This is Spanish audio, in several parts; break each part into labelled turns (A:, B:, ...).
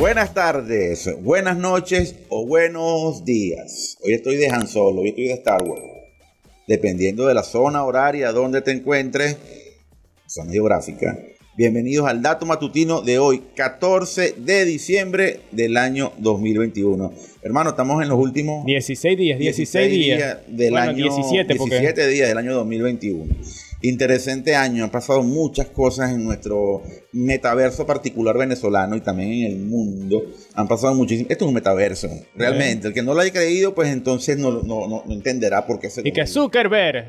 A: Buenas tardes, buenas noches o buenos días. Hoy estoy de Han Solo, hoy estoy de Star Wars. Dependiendo de la zona horaria donde te encuentres, zona geográfica. Bienvenidos al dato matutino de hoy, 14 de diciembre del año 2021. Hermano, estamos en los últimos
B: 16 días, 16, días.
A: del
B: Bueno,
A: año
B: 17 porque-
A: 17 días del año 2021. Interesante año, han pasado muchas cosas en nuestro metaverso particular venezolano y también en el mundo. Han pasado muchísimas. Esto es un metaverso, realmente. El que no lo haya creído, pues entonces no, no, no- no entenderá por qué se
B: Y que Zuckerberg.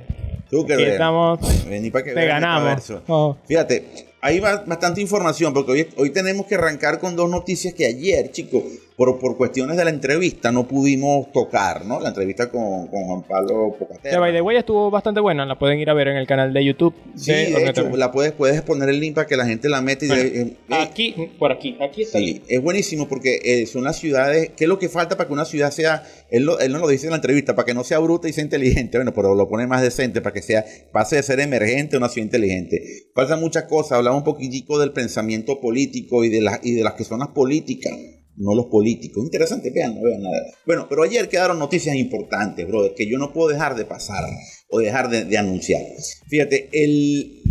A: Zuckerberg.
B: Aquí estamos.
A: Vení para que
B: Te ganamos.
A: metaverso.
B: Oh.
A: Fíjate, hay ba- bastante información porque hoy, hoy tenemos que arrancar con dos noticias que ayer, chicos, por, por cuestiones de la entrevista no pudimos tocar, ¿no? La entrevista con, con Juan Pablo
B: Que
A: Pocaterra.
B: by the way estuvo bastante buena. La pueden ir a ver en el canal de YouTube.
A: Sí,
B: de
A: de hecho, la puedes, puedes poner el link para que la gente la meta y
B: Bueno,
A: de- eh, eh,
B: Aquí, por aquí, aquí está.
A: Sí, es buenísimo porque eh, son las ciudades. ¿Qué es lo que falta para que una ciudad sea? Él, lo- él no lo dice en la entrevista, para que no sea bruta y sea inteligente. Bueno, pero lo pone más decente para que sea pase de ser emergente a una ciudad inteligente. Faltan muchas cosas. Un poquitico del pensamiento político y de, las y de las que son las políticas, no los políticos. Interesante, vean, vean. Bueno, pero ayer quedaron noticias importantes, brother, que yo no puedo dejar de pasar o dejar de, anunciar. Fíjate, el,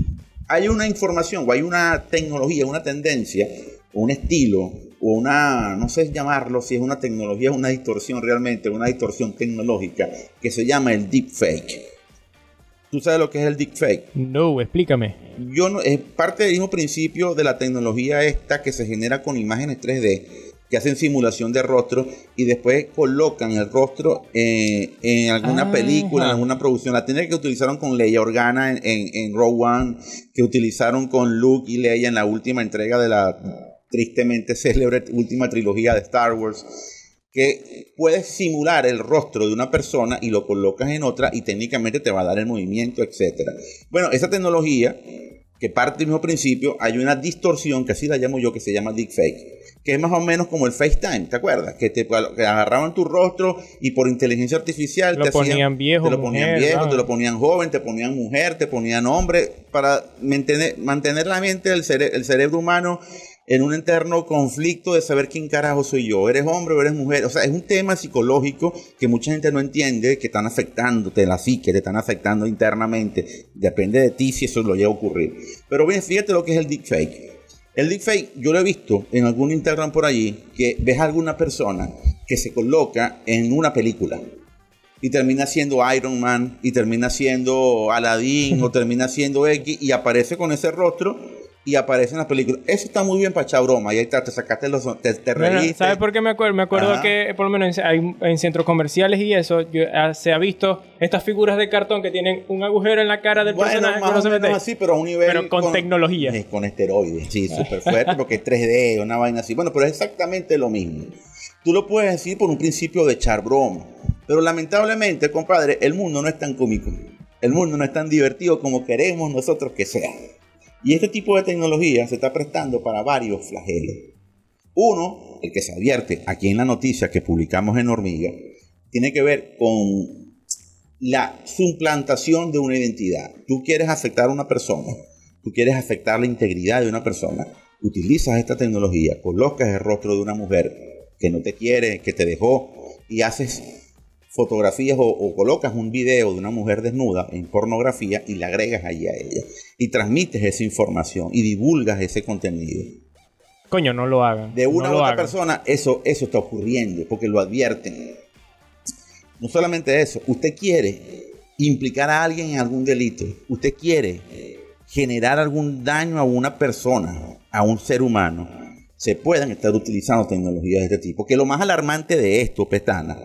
A: hay una información o hay una tecnología, una tendencia, un estilo, o una, no sé llamarlo si es una tecnología o una distorsión realmente, una distorsión tecnológica, que se llama el deepfake. ¿Tú sabes lo que es el deepfake?
B: No, explícame.
A: Yo no, es parte del mismo principio de la tecnología esta que se genera con imágenes 3D que hacen simulación de rostro y después colocan el rostro eh, en alguna
B: Ajá.
A: película, en alguna producción. La técnica que utilizaron con Leia Organa en, en, en Rogue One, que utilizaron con Luke y Leia en la última entrega de la tristemente célebre última trilogía de Star Wars que puedes simular el rostro de una persona y lo colocas en otra y técnicamente te va a dar el movimiento, etcétera. Bueno, esa tecnología que parte del mismo principio, hay una distorsión, que así la llamo yo, que se llama deepfake, que es más o menos como el FaceTime, ¿te acuerdas? Que te que agarraban tu rostro y por inteligencia artificial
B: Lo
A: te hacían-
B: ponían viejo,
A: te lo ponían
B: mujer,
A: viejo, te lo ponían joven, te ponían mujer, te ponían hombre, para mantener, mantener la mente, el, cere- el cerebro humano en un eterno conflicto de saber quién carajo soy yo, eres hombre o eres mujer. O sea, es un tema psicológico que mucha gente no entiende, que están afectándote la psique, te están afectando internamente. Depende de ti si eso lo llega a ocurrir. Pero bien, fíjate lo que es el deepfake. El deepfake, yo lo he visto en algún Instagram por allí, que ves a alguna persona que se coloca en una película y termina siendo Iron Man y termina siendo Aladdin o termina siendo X y aparece con ese rostro y aparece en la película. Eso está muy bien para echar broma. Y ahí está, te sacaste los... Te, te
B: Bueno. ¿Sabes por qué me acuerdo? Me acuerdo
A: Ajá.
B: que por lo menos en, hay- en centros comerciales y eso yo- ah, se ha visto estas figuras de cartón que tienen un agujero en la cara del
A: Bueno,
B: personaje
A: más
B: uno
A: o
B: se mete.
A: así, pero a un nivel...
B: Pero con tecnología.
A: eh, Con esteroides, sí, súper fuerte, porque es 3D, una vaina así. Bueno, pero es exactamente lo mismo. Tú lo puedes decir por un principio de echar broma. Pero lamentablemente, compadre, el mundo no es tan cómico. El mundo no es tan divertido como queremos nosotros que sea. Y este tipo de tecnología se está prestando para varios flagelos. Uno, el que se advierte aquí en la noticia que publicamos en Hormiga, tiene que ver con la suplantación de una identidad. Tú quieres afectar a una persona, tú quieres afectar la integridad de una persona, utilizas esta tecnología, colocas el rostro de una mujer que no te quiere, que te dejó, y haces fotografías o, o colocas un video de una mujer desnuda en pornografía y le agregas allí a ella. Y transmites esa información y divulgas ese contenido.
B: Coño, no lo hagan.
A: De una
B: no
A: u otra
B: hagan.
A: persona, eso, eso está ocurriendo, porque lo advierten. No solamente eso, usted quiere implicar a alguien en algún delito, usted quiere generar algún daño a una persona, a un ser humano, se puedan estar utilizando tecnologías de este tipo. Que lo más alarmante de esto, Petana,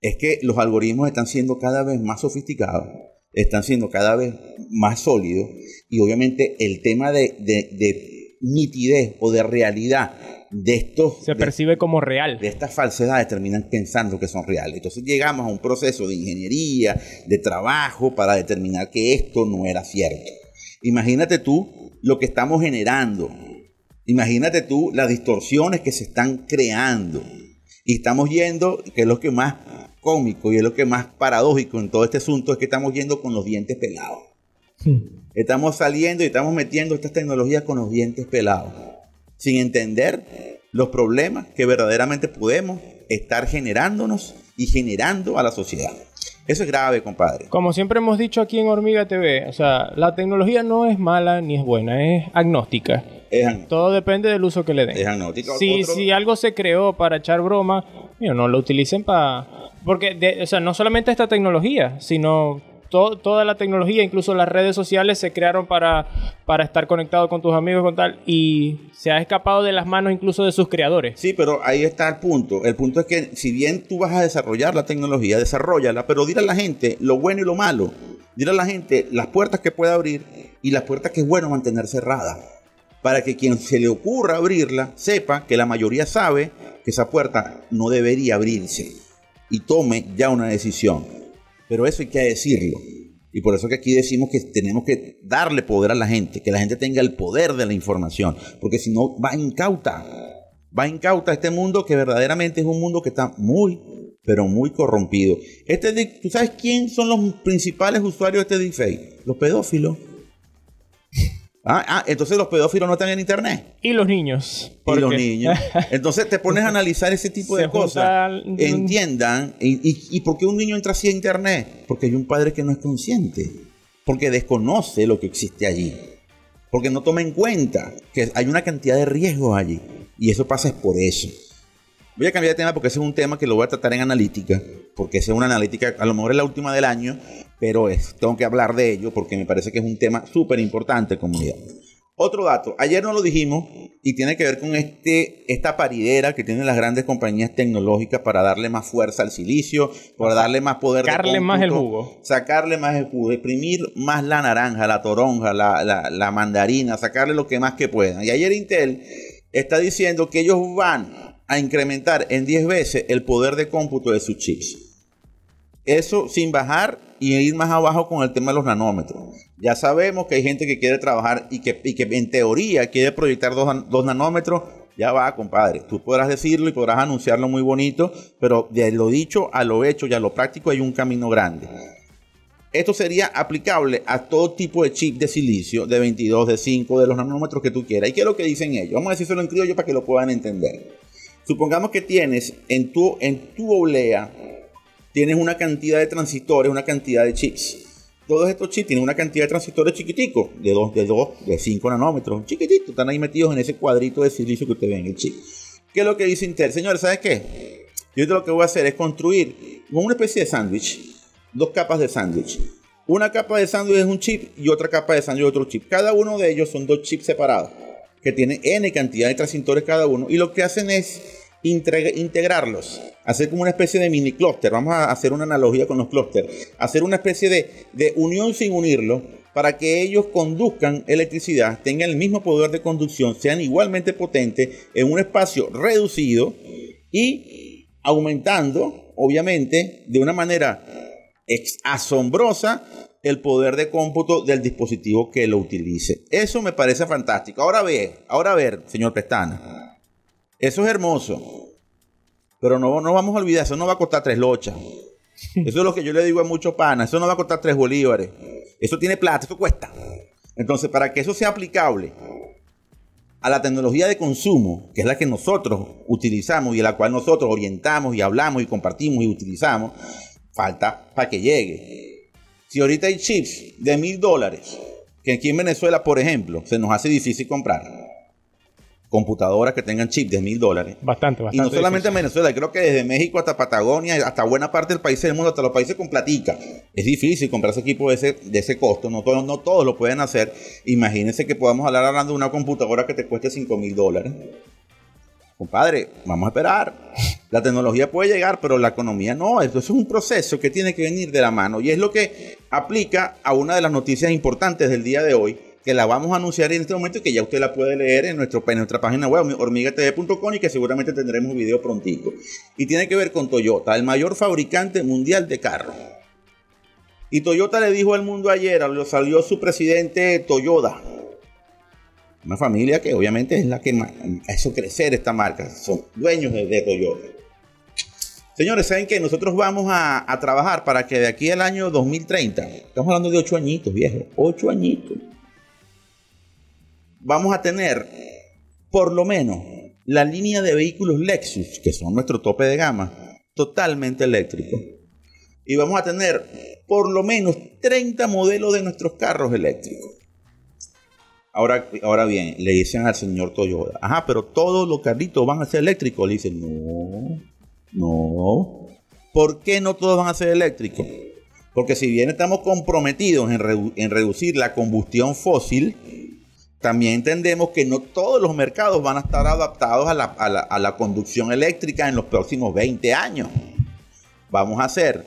A: es que los algoritmos están siendo cada vez más sofisticados, están siendo cada vez más sólidos y obviamente el tema de, de- de nitidez o de realidad de estos
B: Se
A: de-
B: percibe como real.
A: de estas falsedades terminan pensando que son reales. Entonces llegamos a un proceso de ingeniería, de trabajo para determinar que esto no era cierto. Imagínate tú lo que estamos generando. Imagínate tú las distorsiones que se están creando. Y estamos yendo, que es lo que más cómico y es lo que más paradójico en todo este asunto, es que estamos yendo con los dientes pelados. Estamos saliendo y estamos metiendo estas tecnologías con los dientes pelados. sin entender los problemas que verdaderamente podemos estar generándonos y generando a la sociedad. Eso es grave, compadre.
B: Como siempre hemos dicho aquí en Hormiga TV, o sea, la tecnología no es mala ni es buena, es agnóstica. Todo depende del uso que le den.
A: Es agnóstica.
B: Si, si algo se creó para echar broma, no lo utilicen para... Porque, o sea, no solamente esta tecnología, sino toda la tecnología, incluso las redes sociales, se crearon para, para estar conectado con tus amigos con tal, y se ha escapado de las manos incluso de sus creadores.
A: Sí, pero ahí está el punto. El punto es que si bien tú vas a desarrollar la tecnología, desarrollala, pero dile a la gente lo bueno y lo malo. Dile a la gente las puertas que puede abrir y las puertas que es bueno mantener cerradas. Para que quien se le ocurra abrirla sepa que la mayoría sabe que esa puerta no debería abrirse y tome ya una decisión. Pero eso hay que decirlo. Y por eso que aquí decimos que tenemos que darle poder a la gente, que la gente tenga el poder de la información, porque si no va incauta, va incauta este mundo que verdaderamente es un mundo que está muy, pero muy corrompido. Este, ¿Tú sabes quién son los principales usuarios de este deepfake? Los pedófilos. Ah, ah, entonces los pedófilos no están en internet.
B: Y los niños.
A: Y los niños. Entonces te pones a analizar ese tipo de cosas. Entiendan. Y, y, por qué un niño entra así a internet? Porque hay un padre que no es consciente. Porque desconoce lo que existe allí. Porque no toma en cuenta que hay una cantidad de riesgos allí. Y eso pasa es por eso. Voy a cambiar de tema porque ese es un tema que lo voy a tratar en analítica, porque esa es una analítica, a lo mejor es la última del año, pero es, tengo que hablar de ello porque me parece que es un tema súper importante, comunidad. Otro dato, ayer no lo dijimos y tiene que ver con este, esta paridera que tienen las grandes compañías tecnológicas para darle más fuerza al silicio, para darle más poder
B: sacarle más el jugo.
A: Sacarle más el jugo, exprimir más la naranja, la toronja, la, la, la mandarina, sacarle lo que más que puedan. Y ayer Intel está diciendo que ellos van a incrementar en 10 veces el poder de cómputo de sus chips. Eso sin bajar y ir más abajo con el tema de los nanómetros. Ya sabemos que hay gente que quiere trabajar y que, en teoría quiere proyectar 2 nanómetros. Ya va, compadre. Tú podrás decirlo y podrás anunciarlo muy bonito, pero de lo dicho a lo hecho y a lo práctico hay un camino grande. Esto sería aplicable a todo tipo de chip de silicio, de 22, de 5, de los nanómetros que tú quieras. ¿Y qué es lo que dicen ellos? Vamos a decírselo en criollo para que lo puedan entender. Supongamos que tienes en tu, en tu oblea, tienes una cantidad de transistores, una cantidad de chips. Todos estos chips tienen una cantidad de transistores chiquiticos, de 2, de 2, de 5 nanómetros, chiquititos, están ahí metidos en ese cuadrito de silicio que usted ve en el chip. ¿Qué es lo que dice Intel? Señores, ¿sabes qué? Yo lo que voy a hacer es construir una especie de sándwich, dos capas de sándwich. Una capa de sándwich es un chip y otra capa de sándwich es otro chip. Cada uno de ellos son dos chips separados que tienen n cantidad de transistores cada uno y lo que hacen es integrarlos, hacer como una especie de mini clúster, vamos a hacer una analogía con los clústeres, hacer una especie de, de unión sin unirlo para que ellos conduzcan electricidad, tengan el mismo poder de conducción, sean igualmente potentes en un espacio reducido y aumentando, obviamente, de una manera asombrosa el poder de cómputo del dispositivo que lo utilice. Eso me parece fantástico. Ahora ve, ahora ver, señor Pestana. Eso es hermoso. Pero no, no vamos a olvidar, eso no va a costar tres lochas. Eso es lo que yo le digo a muchos panas. Eso no va a costar tres bolívares. Eso tiene plata, eso cuesta. Entonces, para que eso sea aplicable a la tecnología de consumo, que es la que nosotros utilizamos y a la cual nosotros orientamos y hablamos y compartimos y utilizamos, falta para que llegue. Si ahorita hay chips de mil dólares, que aquí en Venezuela, por ejemplo, se nos hace difícil comprar computadoras que tengan chip de mil dólares.
B: Bastante, bastante.
A: Y no solamente en Venezuela, creo que desde México hasta Patagonia, hasta buena parte del país del mundo, hasta los países con platica. Es difícil comprar ese equipo de ese, de ese costo, no, todos, no todos lo pueden hacer. Imagínense que podamos hablar hablando de una computadora que te cueste 5 mil dólares. Compadre, vamos a esperar. La tecnología puede llegar, pero la economía no. Esto es un proceso que tiene que venir de la mano. Y es lo que aplica a una de las noticias importantes del día de hoy, que la vamos a anunciar en este momento y que ya usted la puede leer en, nuestro, nuestra página web hormigatv.com y que seguramente tendremos video prontito. Y tiene que ver con Toyota, el mayor fabricante mundial de carros. Y Toyota le dijo al mundo ayer, lo salió su presidente Toyota, una familia que obviamente es la que ha hecho crecer esta marca, son dueños de, Toyota. Señores, ¿saben que Nosotros vamos a, a, trabajar para que de aquí al año 2030, estamos hablando de ocho añitos, viejo, ocho añitos, vamos a tener por lo menos la línea de vehículos Lexus, que son nuestro tope de gama, totalmente eléctrico. Y vamos a tener por lo menos 30 modelos de nuestros carros eléctricos. Ahora, ahora bien, le dicen al señor Toyota, ajá, pero todos los carritos van a ser eléctricos. Le dicen, no, no. ¿Por qué no todos van a ser eléctricos? Porque si bien estamos comprometidos en, reducir la combustión fósil, también entendemos que no todos los mercados van a estar adaptados a la, conducción eléctrica en los próximos 20 años. Vamos a hacer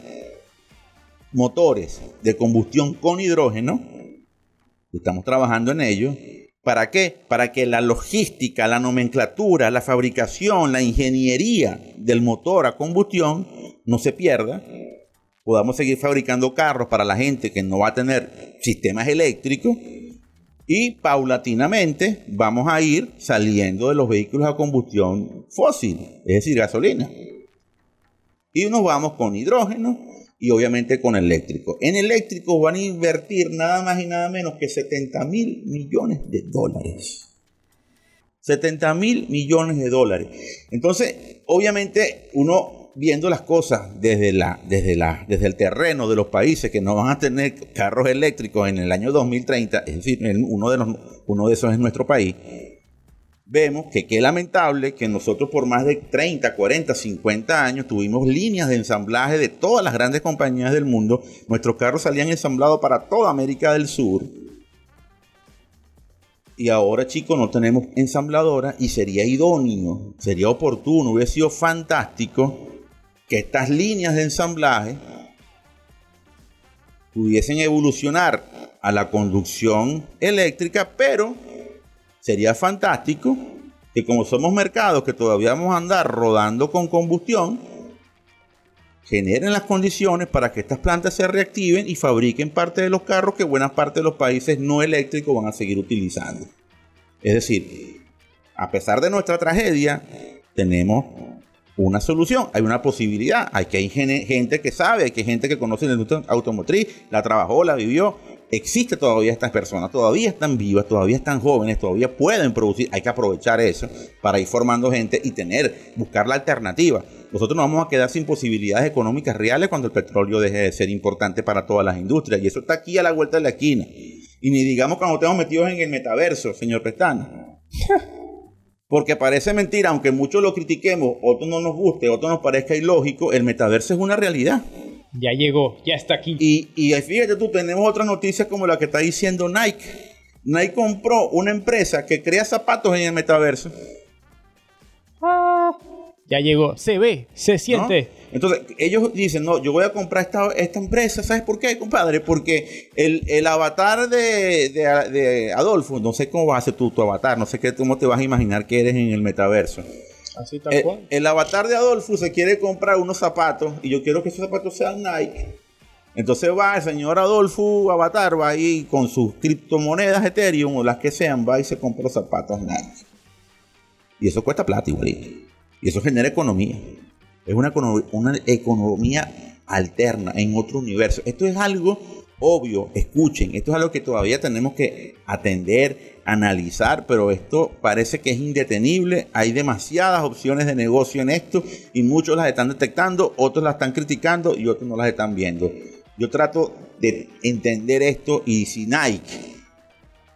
A: motores de combustión con hidrógeno. Estamos trabajando en ello. ¿Para qué? Para que la logística, la nomenclatura, la fabricación, la ingeniería del motor a combustión no se pierda podamos seguir fabricando carros para la gente que no va a tener sistemas eléctricos y paulatinamente vamos a ir saliendo de los vehículos a combustión fósil, es decir, gasolina. Y nos vamos con hidrógeno y obviamente con eléctrico. En eléctrico van a invertir nada más y nada menos que 70 mil millones de dólares. 70 mil millones de dólares. Entonces, obviamente uno viendo las cosas desde, la, desde, la, desde el terreno de los países que no van a tener carros eléctricos en el año 2030, es decir, uno de, los, uno de esos es nuestro país, vemos que qué lamentable que nosotros por más de 30, 40, 50 años tuvimos líneas de ensamblaje de todas las grandes compañías del mundo. Nuestros carros salían ensamblados para toda América del Sur. Y ahora, chicos, no tenemos ensambladora y sería idóneo, sería oportuno, hubiera sido fantástico que estas líneas de ensamblaje pudiesen evolucionar a la conducción eléctrica, pero sería fantástico que como somos mercados que todavía vamos a andar rodando con combustión, generen las condiciones para que estas plantas se reactiven y fabriquen parte de los carros que buena parte de los países no eléctricos van a seguir utilizando. Es decir, a pesar de nuestra tragedia, tenemos una solución, hay una posibilidad. Hay que hay gente que sabe, hay que gente que conoce la industria automotriz, la trabajó, la vivió. Existe todavía estas personas, todavía están vivas, todavía están jóvenes, todavía pueden producir. Hay que aprovechar eso para ir formando gente y tener, buscar la alternativa. Nosotros nos vamos a quedar sin posibilidades económicas reales cuando el petróleo deje de ser importante para todas las industrias. Y eso está aquí a la vuelta de la esquina. Y ni digamos cuando estemos metidos en el metaverso, señor Pestana. Porque parece mentira, aunque muchos lo critiquemos, otros no nos guste, otros nos parezca ilógico, el metaverso es una realidad.
B: Ya llegó, ya está aquí.
A: Y, y fíjate tú, tenemos otra noticia como la que está diciendo Nike. Nike compró una empresa que crea zapatos en el metaverso.
B: Ah, ya llegó, se ve, se siente.
A: Entonces, ellos dicen, no, yo voy a comprar esta, esta empresa, ¿sabes por qué, compadre? Porque el, avatar de, Adolfo, no sé cómo vas a hacer tú tu avatar, no sé qué, cómo te vas a imaginar que eres en el metaverso.
B: Así tal cual.
A: El avatar de Adolfo se quiere comprar unos zapatos y yo quiero que esos zapatos sean Nike. Entonces va el señor Adolfo Avatar, va ahí con sus criptomonedas Ethereum o las que sean, va y se compra los zapatos Nike. Y eso cuesta plata igualito. Y eso genera economía. Es una, economía alterna en otro universo. Esto es algo obvio, escuchen, esto es algo que todavía tenemos que atender, analizar, pero esto parece que es indetenible, hay demasiadas opciones de negocio en esto y muchos las están detectando, otros las están criticando y otros no las están viendo. Yo trato de entender esto y si Nike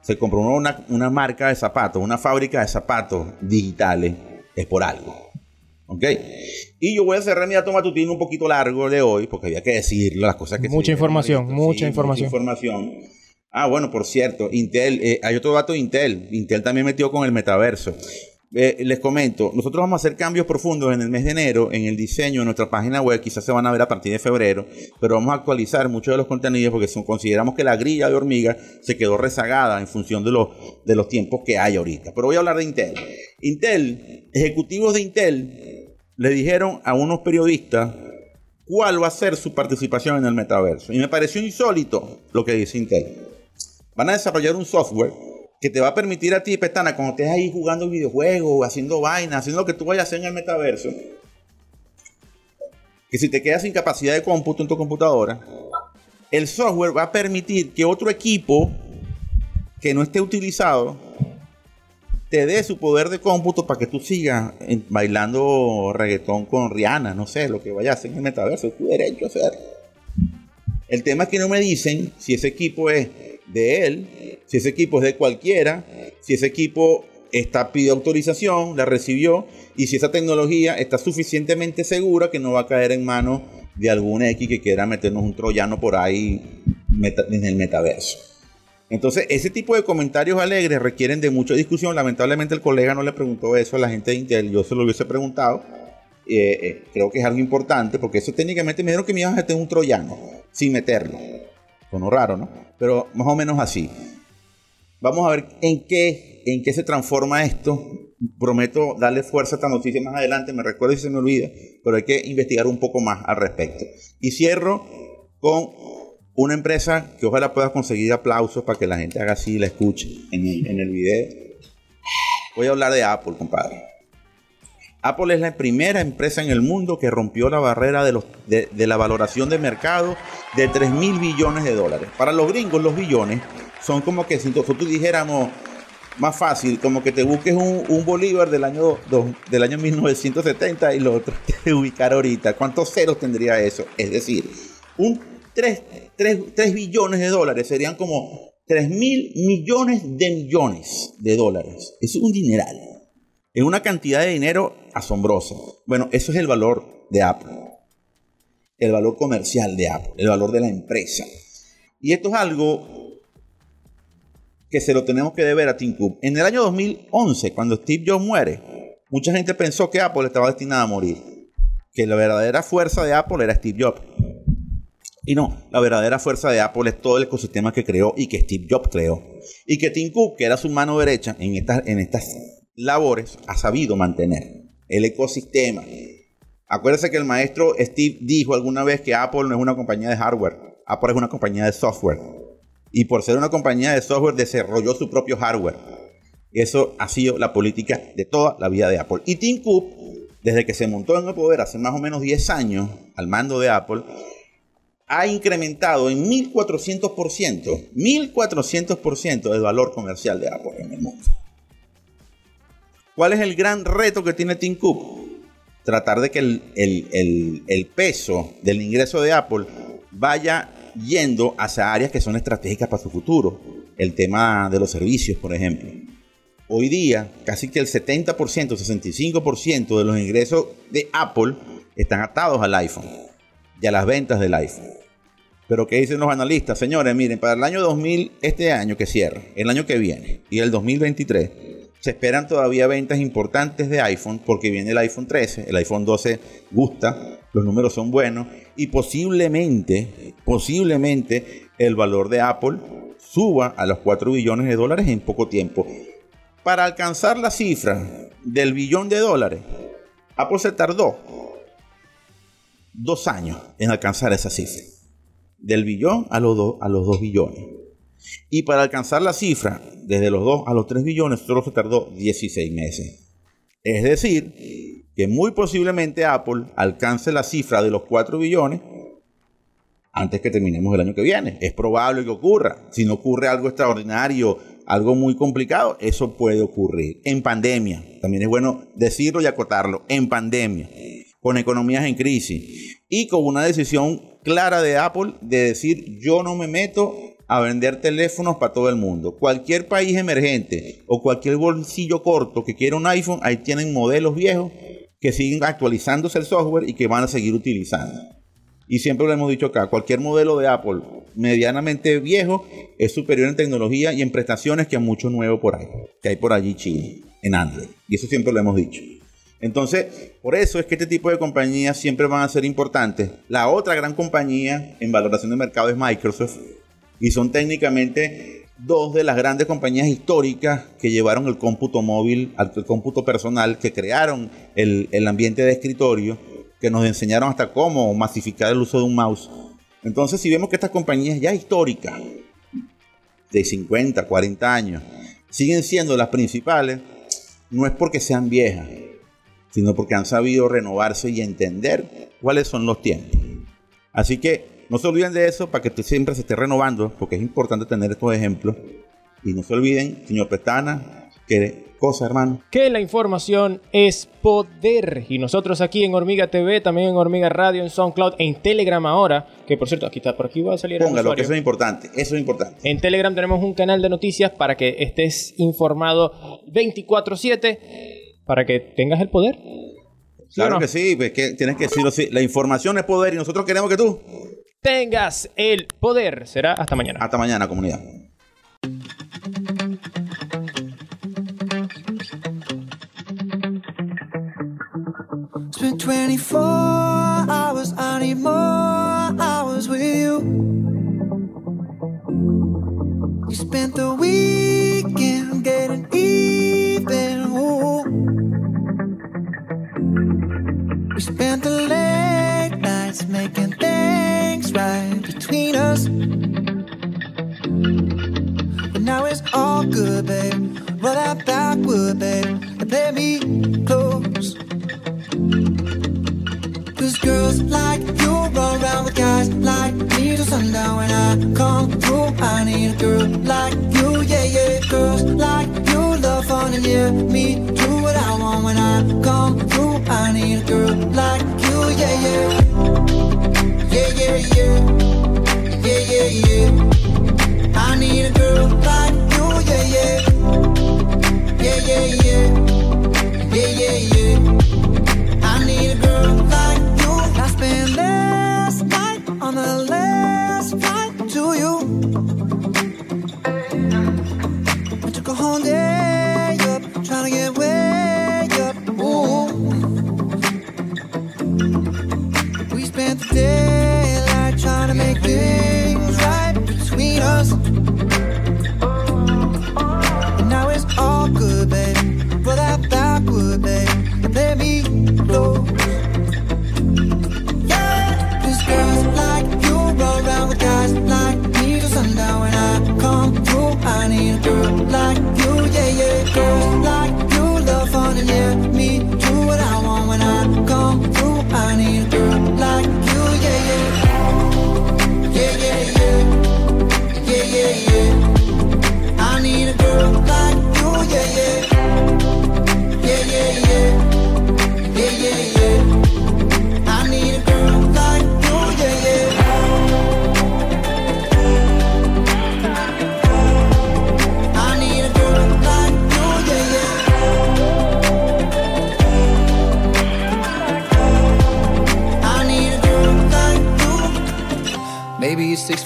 A: se compró una marca de zapatos, una fábrica de zapatos digitales, es por algo. ¿Ok? Y yo voy a cerrar mi dato matutino un poquito largo de hoy, porque había que decirle las cosas que...
B: Mucha información, mucha información.
A: Mucha información. Ah, bueno, por cierto, Intel, eh, hay otro dato de Intel. Intel también metió con el metaverso. Eh, les comento, nosotros vamos a hacer cambios profundos en el mes de enero en el diseño de nuestra página web, quizás se van a ver a partir de febrero, pero vamos a actualizar muchos de los contenidos porque consideramos que la grilla de hormiga se quedó rezagada en función de los, de los tiempos que hay ahorita. Pero voy a hablar de Intel. Intel, ejecutivos de Intel le dijeron a unos periodistas cuál va a ser su participación en el metaverso. Y me pareció insólito lo que dice Intel. Van a desarrollar un software que te va a permitir a ti, Petana, cuando estés ahí jugando videojuegos, haciendo vainas, haciendo lo que tú vayas a hacer en el metaverso, que si te quedas sin capacidad de cómputo en tu computadora, el software va a permitir que otro equipo que no esté utilizado te dé su poder de cómputo para que tú sigas bailando reggaetón con Rihanna, no sé, lo que vaya a hacer en el metaverso, es tu derecho a hacer. El tema es que no me dicen si ese equipo es de él, si ese equipo es de cualquiera, si ese equipo está pidió autorización, la recibió y si esa tecnología está suficientemente segura que no va a caer en manos de algún X que quiera meternos un troyano por ahí en el metaverso. Entonces, ese tipo de comentarios alegres requieren de mucha discusión. Lamentablemente el colega no le preguntó eso a la gente de Intel, yo se lo hubiese preguntado. Eh, eh, creo que es algo importante porque eso técnicamente me dijeron que me iban a meter un troyano sin meterlo. Sonó raro, ¿no? Pero más o menos así. Vamos a ver en qué, en qué se transforma esto. Prometo darle fuerza a esta noticia más adelante, me recuerdo si se me olvida, pero hay que investigar un poco más al respecto. Y cierro con una empresa que ojalá pueda conseguir aplausos para que la gente haga así y la escuche en el, en el video. Voy a hablar de Apple, compadre. Apple es la primera empresa en el mundo que rompió la barrera de, la valoración de mercado de 3 mil billones de dólares. Para los gringos, los billones son como que si nosotros dijéramos más fácil, como que te busques un, Bolívar del año, del año 1970 y lo te ubicar ahorita. ¿Cuántos ceros tendría eso? Es decir, un 3, 3, billones de dólares serían como 3 mil millones de millones de dólares. Es un dineral. Es una cantidad de dinero asombrosa. Bueno, eso es el valor de Apple. El valor comercial de Apple. El valor de la empresa. Y esto es algo que se lo tenemos que deber a Tim Cook. En el año 2011, cuando Steve Jobs muere, mucha gente pensó que Apple estaba destinada a morir. Que la verdadera fuerza de Apple era Steve Jobs. Y no, la verdadera fuerza de Apple es todo el ecosistema que creó y que Steve Jobs creó. Y que Tim Cook, que era su mano derecha en estas, en estas labores, ha sabido mantener el ecosistema. Acuérdese que el maestro Steve dijo alguna vez que Apple no es una compañía de hardware, Apple es una compañía de software y por ser una compañía de software desarrolló su propio hardware. Eso ha sido la política de toda la vida de Apple. Y Tim Cook, desde que se montó en el poder hace más o menos 10 años al mando de Apple, ha incrementado en 1400%, 1400% el valor comercial de Apple en el mundo. ¿Cuál es el gran reto que tiene Tim Cook? Tratar de que el, el peso del ingreso de Apple vaya yendo hacia áreas que son estratégicas para su futuro. El tema de los servicios, por ejemplo. Hoy día, casi que el 70%, 65% de los ingresos de Apple están atados al iPhone y a las ventas del iPhone. Pero ¿qué dicen los analistas? Señores, miren, para el año 2000, este año que cierra, el año que viene y el 2023, se esperan todavía ventas importantes de iPhone porque viene el iPhone 13, el iPhone 12 gusta, los números son buenos y posiblemente, posiblemente el valor de Apple suba a los 4 billones de dólares en poco tiempo. Para alcanzar la cifra del billón de dólares, Apple se tardó dos años en alcanzar esa cifra. Del billón a los, a los 2 billones. Y para alcanzar la cifra desde los 2 a los 3 billones solo se tardó 16 meses. Es decir, que muy posiblemente Apple alcance la cifra de los 4 billones antes que terminemos el año que viene. Es probable que ocurra. Si no ocurre algo extraordinario, algo muy complicado, eso puede ocurrir. En pandemia, también es bueno decirlo y acotarlo, en pandemia, con economías en crisis y con una decisión clara de Apple de decir yo no me meto a vender teléfonos para todo el mundo. Cualquier país emergente o cualquier bolsillo corto que quiera un iPhone, ahí tienen modelos viejos que siguen actualizándose el software y que van a seguir utilizando. Y siempre lo hemos dicho acá, cualquier modelo de Apple medianamente viejo es superior en tecnología y en prestaciones que a mucho nuevo por ahí, que hay por allí China, en Android. Y eso siempre lo hemos dicho. Entonces, por eso es que este tipo de compañías siempre van a ser importantes. La otra gran compañía en valoración de mercado es Microsoft, y son técnicamente dos de las grandes compañías históricas que llevaron el cómputo móvil al cómputo personal, que crearon el, ambiente de escritorio, que nos enseñaron hasta cómo masificar el uso de un mouse. Entonces, si vemos que estas compañías ya históricas, de 50, 40 años, siguen siendo las principales, no es porque sean viejas, sino porque han sabido renovarse y entender cuáles son los tiempos. Así que no se olviden de eso para que siempre se esté renovando, porque es importante tener estos ejemplos. Y no se olviden, señor Pestana, que
C: cosa, hermano?
B: Que la información es poder. Y nosotros aquí en Hormiga TV, también en Hormiga Radio, en SoundCloud, en Telegram ahora, que por cierto, aquí está, por aquí va a salir
C: Póngalo, que eso es importante, eso es importante.
B: En Telegram tenemos un canal de noticias para que estés informado 24/7, para que tengas el poder.
C: claro que sí, pues que tienes que decirlo así. La información es poder y nosotros queremos que tú
B: tengas el poder. Será hasta mañana.
C: Hasta mañana, comunidad. Spent 24 hours, I need more hours with you. You spent the weekend getting even. Ooh. We spent the late nights making right between us. But now it's all good, babe. Roll that backward, babe, and play me close. Cause girls like you run around with guys like me till sundown when I come through. I need a girl like you, yeah, yeah. Girls like you love fun and yeah, me do what I want when I come through. I need a girl like you. Yeah, yeah, yeah.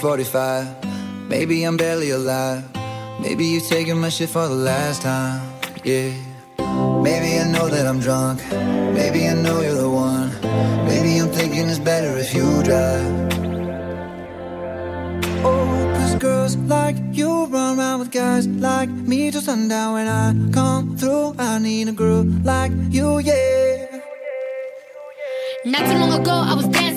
C: 45.
D: Maybe I'm barely alive. Maybe you're taking my shit for the last time. Yeah. Maybe I know that I'm drunk. Maybe I know you're the one. Maybe I'm thinking it's better if you drive.
C: Oh, cause girls like you run around with guys like me till sundown. When I come through, I need a girl like you, yeah.
E: Not too long ago, I was